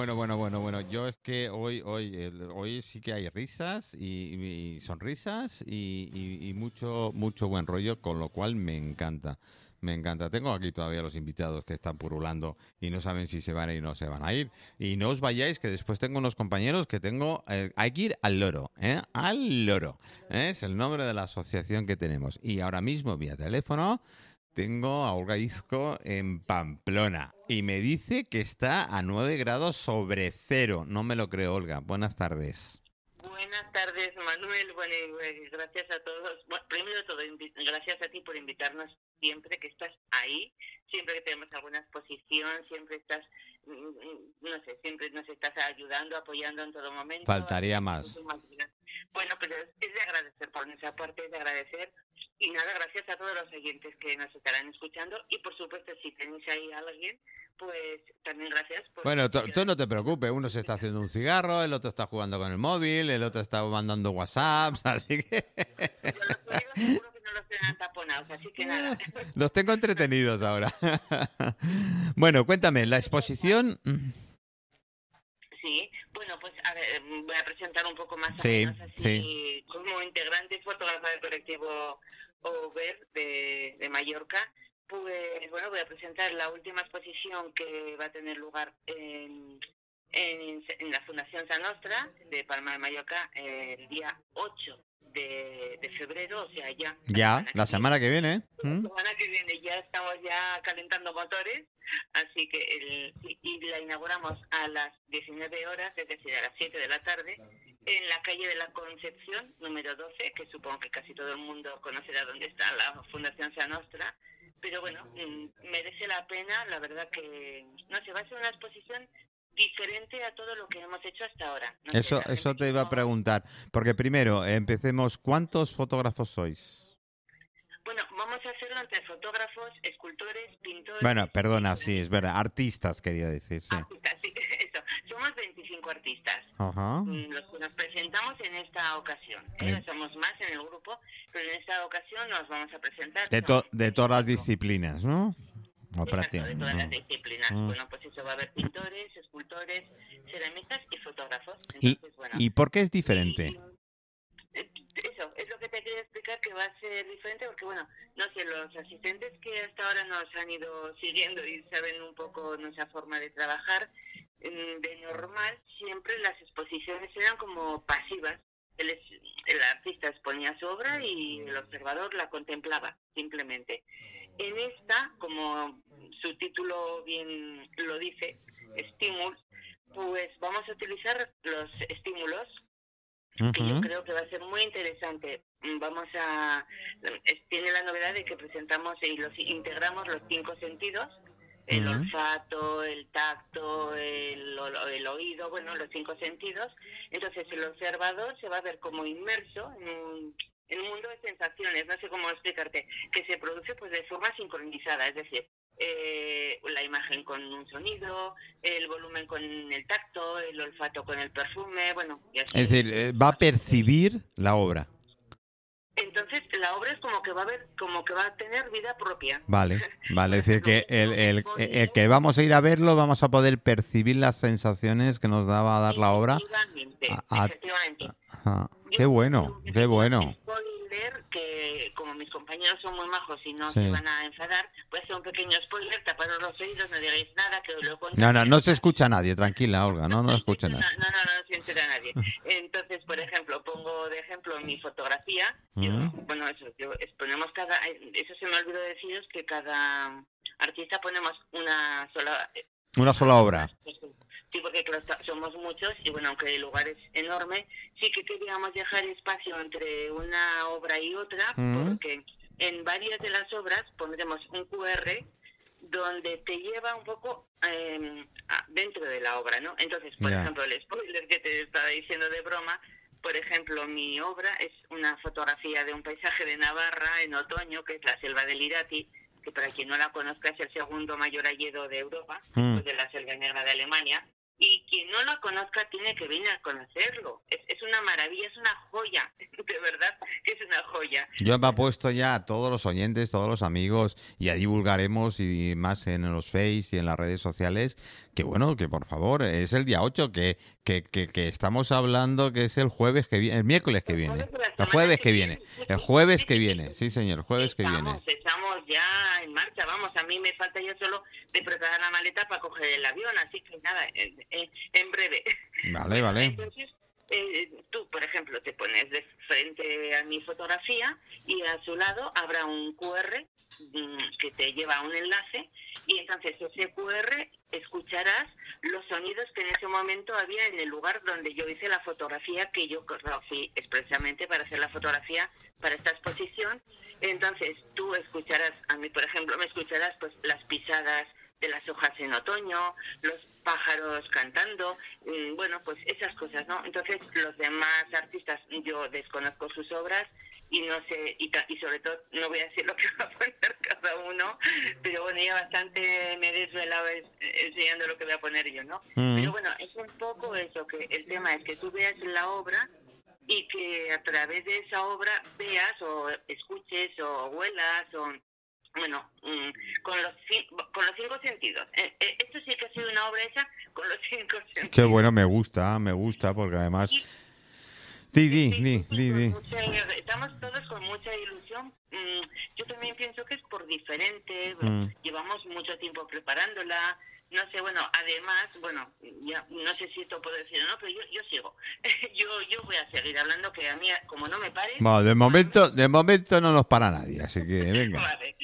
Bueno, bueno, bueno, bueno. Yo es que hoy, hoy, hoy sí que hay risas y, y sonrisas y mucho, mucho buen rollo, con lo cual me encanta. Me encanta. Tengo aquí todavía los invitados que están purulando y no saben si se van a ir o no se van a ir. Y no os vayáis, que después tengo unos compañeros que tengo. eh, hay que ir al loro, ¿eh? Al loro. ¿eh? Es el nombre de la asociación que tenemos. Y ahora mismo, vía teléfono, tengo a Olga Izco en Pamplona y me dice que está a 9 grados sobre cero. No me lo creo, Olga. Buenas tardes. Buenas tardes, Manuel. Bueno, pues, gracias a todos. Bueno, primero de todo, gracias a ti por invitarnos siempre que estás ahí, siempre que tenemos alguna exposición, siempre estás, mm, mm, no sé, siempre nos estás ayudando, apoyando en todo momento. Faltaría más. Bueno, pero es, es de agradecer por nuestra parte, es de agradecer. Y nada, gracias a todos los oyentes que nos estarán escuchando. Y por supuesto, si tenéis ahí a alguien, pues también gracias. Por Bueno, tú, no te preocupes. Uno se está haciendo un cigarro, el otro está jugando con el móvil, el otro está mandando WhatsApps, así que Yo los los tienen taponados, así que nada. los tengo entretenidos ahora. Bueno, cuéntame, la exposición... Sí, bueno, pues a ver, mm, voy a presentar un poco más Sí, menos así sí. como integrante y fotógrafa del colectivo Over de, de Mallorca. Pues bueno, voy a presentar la última exposición que va a tener lugar en, en, en la Fundación San Nostra de Palma de Mallorca el día 8 de, de febrero, o sea, ya. Ya, la semana que viene. ¿eh? La semana que viene ya estamos ya calentando motores, así que el, y, y la inauguramos a las 19 horas, es decir, a las 7 de la tarde, en la calle de la Concepción, número 12, que supongo que casi todo el mundo conocerá dónde está la Fundación San Nostra, pero bueno, mm, merece la pena, la verdad que, no sé, va a ser una exposición diferente a todo lo que hemos hecho hasta ahora. No sé, Eso, la eso te iba a preguntar. Porque primero, empecemos. ¿Cuántos fotógrafos sois? Bueno, vamos a hacerlo entre fotógrafos, escultores, pintores... Bueno, perdona, sí, es verdad. Artistas, quería decir, sí. Artistas, 25 artistas. Ajá. mm, Los que nos presentamos en esta ocasión. ¿eh? Somos más en el grupo, pero en esta ocasión nos vamos a presentar. De, to- somos de todas las 25. disciplinas, ¿no? O de todas las disciplinas. Mm. Bueno, pues eso va a haber pintores, escultores, ceramistas y fotógrafos. ¿Y, bueno, ¿Y por qué es diferente? y, eh, Eso, es lo que te quería explicar que va a ser diferente porque, bueno, no sé, los asistentes que hasta ahora nos han ido siguiendo y saben un poco nuestra forma de trabajar, de normal siempre las exposiciones eran como pasivas. El, el artista exponía su obra y el observador la contemplaba, simplemente. En esta, como su título bien lo dice, estímulos, pues vamos a utilizar los estímulos que yo creo que va a ser muy interesante. Mm, Vamos a tiene la novedad de que presentamos y los integramos los cinco sentidos, el olfato, el tacto, el, el oído, bueno, los cinco sentidos. Entonces el observador se va a ver como inmerso en un, en un mundo de sensaciones, no sé cómo explicarte, que se produce pues de forma sincronizada, es decir, eh, la imagen con un sonido, el volumen con el tacto, el olfato con el perfume, bueno, y. Es decir, eh, va a percibir la obra. Entonces la obra es como que va a ver, como que va a tener vida propia. Vale, vale. Es decir, que el, el- el que vamos a ir a verlo vamos a poder percibir las sensaciones que nos daba a dar la obra. Efectivamente, A- a- efectivamente. Ajá. Yo Qué bueno, qué bueno. Que como mis compañeros son muy majos y no Sí. se van a enfadar, voy a hacer un pequeño spoiler, taparos los oídos, no digáis nada, que lo he contado. No, no, no se escucha a nadie, tranquila, Olga, no, no escucha nadie. no, no, no se entera nadie. Entonces, por ejemplo, pongo de ejemplo mi fotografía. Yo, bueno, eso, yo exponemos cada. Eso se me olvidó deciros que cada artista ponemos una sola. Una sola obra. Somos muchos y bueno, aunque el lugar es enorme, sí que queríamos dejar espacio entre una obra y otra, porque en varias de las obras pondremos un QR donde te lleva un poco eh, a- dentro de la obra, ¿no? Entonces, por ejemplo, el spoiler que te estaba diciendo de broma, por ejemplo, mi obra es una fotografía de un paisaje de Navarra en otoño, que es la selva del Irati, que para quien no la conozca es el segundo mayor hayedo de Europa, Mm. después de la selva negra de Alemania. Y quien no lo conozca tiene que venir a conocerlo. Es, es una maravilla, es una joya, de verdad que es una joya. Yo me he puesto ya a todos los oyentes, todos los amigos, y ya divulgaremos y más en los Face y en las redes sociales, que bueno, que por favor, es el día 8, que, que, que, que estamos hablando que es el jueves que viene, el miércoles que viene, el jueves que viene, el jueves que viene, sí señor, el jueves que viene. Estamos, estamos ya en marcha, vamos, a mí me falta ya solo de preparar la maleta para coger el avión, así que nada, en, en- en breve. Vale, vale. Entonces, eh, tú, por ejemplo, te pones de frente a mi fotografía y a su lado habrá un QR mm, que te lleva a un enlace y entonces ese QR escucharás los sonidos que en ese momento había en el lugar donde yo hice la fotografía que yo fui expresamente para hacer la fotografía para esta exposición. Entonces tú escucharás, a mí por ejemplo, me escucharás pues las pisadas de las hojas en otoño, los pájaros cantando, mm, bueno, pues esas cosas, ¿no? Entonces, los demás artistas, yo desconozco sus obras y no sé, y, sobre todo, no voy a decir lo que va a poner cada uno, pero bueno, ya bastante me he desvelado es- enseñando lo que voy a poner yo, ¿no? Mm. Pero bueno, es un poco eso, que el tema es que tú veas la obra y que a través de esa obra veas o escuches o huelas o bueno, mm, con los con los cinco sentidos. Eh, eh, esto sí que ha sido una obra hecha con los cinco sentidos. Qué bueno, me gusta, me gusta, porque además... Di, Sí, sí, estamos todos con mucha ilusión. Mm, Yo también pienso que es por diferente. Mm. Llevamos mucho tiempo preparándola. No sé, bueno, además, bueno, ya no sé si esto puedo decir o no, pero yo, yo sigo. yo, yo voy a seguir hablando que a mí, como no me pare... Bueno, de momento, de momento no nos para nadie, así que venga. Vale.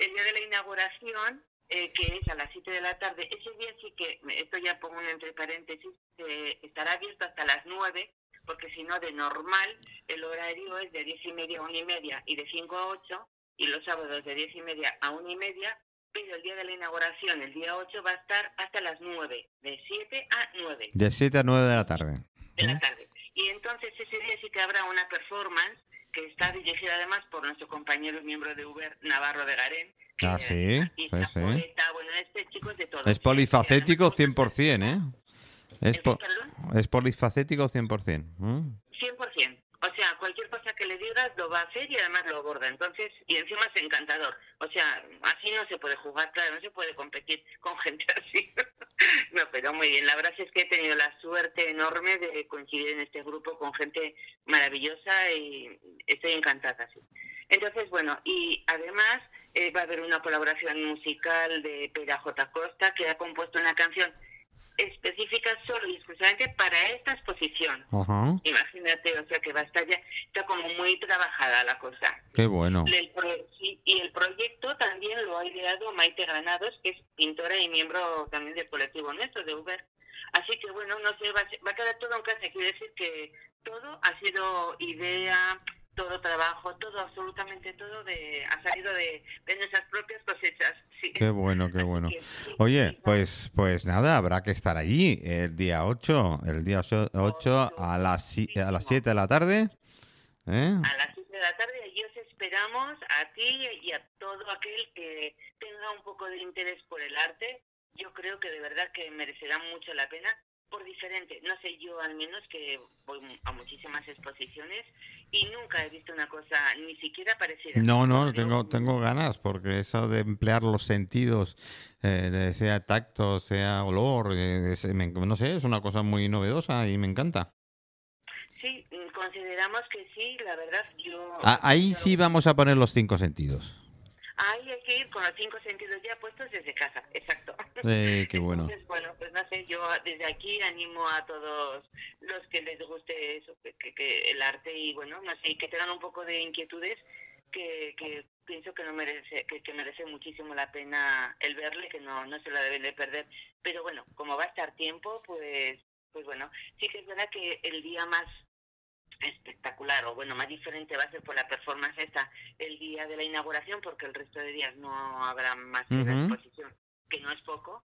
El día de la inauguración, eh, que es a las 7 de la tarde, ese día sí que, esto ya pongo un entre paréntesis, eh, estará abierto hasta las 9, porque si no, de normal, el horario es de 10 y media a 1 y media y de 5 a 8, y los sábados de 10 y media a 1 y media, pero el día de la inauguración, el día 8, va a estar hasta las 9, de 7 a 9 De 7 a 9 de la tarde. de la tarde. Y entonces ese día sí que habrá una performance que está dirigida además por nuestro compañero y miembro de Uber, Navarro de Garén. Ah, sí, artista, sí, sí. poeta, bueno, este chico es de todo. Es polifacético 100%, ¿eh? Es, ¿El po- es polifacético 100%. ¿eh? 100%. O sea, cualquier cosa que le digas lo va a hacer y además lo aborda. Entonces, y encima es encantador. O sea, así no se puede jugar, claro, no se puede competir con gente así. Pero muy bien. La verdad es que he tenido la suerte enorme de coincidir en este grupo con gente maravillosa y estoy encantada. Entonces, bueno, y además eh, va a haber una colaboración musical de Pera J. Costa que ha compuesto una canción específica solo y exclusivamente para esta exposición. Ajá. Imagínate, o sea que va a estar ya, está como muy trabajada la cosa. Qué bueno. El pro- sí, y el proyecto también lo ha ideado Maite Granados, que es pintora y miembro también del colectivo nuestro de Uber. Así que bueno, no sé, va va a quedar todo en casa. Quiere decir que todo ha sido idea, todo trabajo, todo, absolutamente todo de, ha salido de, de nuestras propias cosechas. Sí. Qué bueno, qué bueno. Oye, pues pues nada, habrá que estar allí el día 8, el día 8 a las a las 7 de la tarde. ¿eh? a las 7 de la tarde y os esperamos a ti y a todo aquel que tenga un poco de interés por el arte. Yo creo que de verdad que merecerá mucho la pena por diferente. No sé, yo al menos que voy a muchísimas exposiciones y nunca he visto una cosa ni siquiera parecida. No, no, tengo tengo ganas porque eso de emplear los sentidos, eh, de- sea tacto, sea olor, eh, es- me- no sé, es una cosa muy novedosa y me encanta. Sí, mm, consideramos que sí, la verdad. Yo, Ah, ahí sí vamos a poner los cinco sentidos. Ahí hay que ir con los cinco sentidos ya puestos desde casa, exacto. Eh, qué bueno. Entonces, bueno, pues no sé, yo desde aquí animo a todos los que les guste eso, que, que- que el arte y bueno, no sé, que tengan un poco de inquietudes que, que pienso que no merece, que, que merece muchísimo la pena el verle, que no, no se la deben de perder. Pero bueno, como va a estar tiempo, pues, pues bueno, sí que es verdad que el día más espectacular o bueno más diferente va a ser por la performance esta el día de la inauguración porque el resto de días no habrá más que exposición que no es poco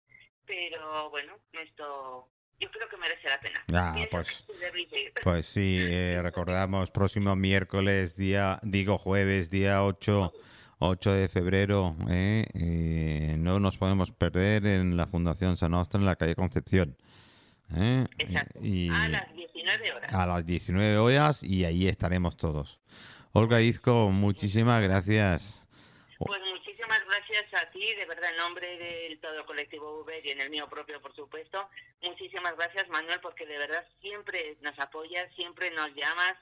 pero bueno esto yo creo que merece la pena Ah, pues-. Pues sí, eh, recordamos, próximo miércoles, día, digo jueves, día 8, 8 de febrero, eh, eh, no no nos podemos perder en la Fundación San Nostra en la calle Concepción. ¿eh? Exacto. Y A las 19 horas. a las 19 horas y ahí estaremos todos. Olga Izco, muchísimas gracias. Pues muchísimas gracias a ti, de verdad, en nombre del todo el colectivo Uber y en el mío propio, por supuesto. Muchísimas gracias, Manuel, porque de verdad siempre nos apoyas, siempre nos llamas,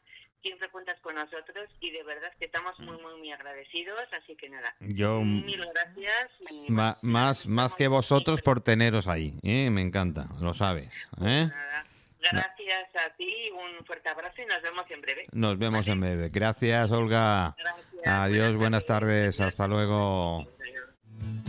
siempre cuentas con nosotros y de verdad que estamos muy, muy, muy agradecidos. Así que nada, Yo mil gracias. y ma- más, más que vosotros por teneros ahí. ¿eh? Me encanta, lo sabes. ¿eh? Nada. Gracias a ti, un fuerte abrazo y nos vemos en breve. Nos vemos en breve. Gracias, Olga. Gracias. Adiós, buenas tardes. Hasta luego.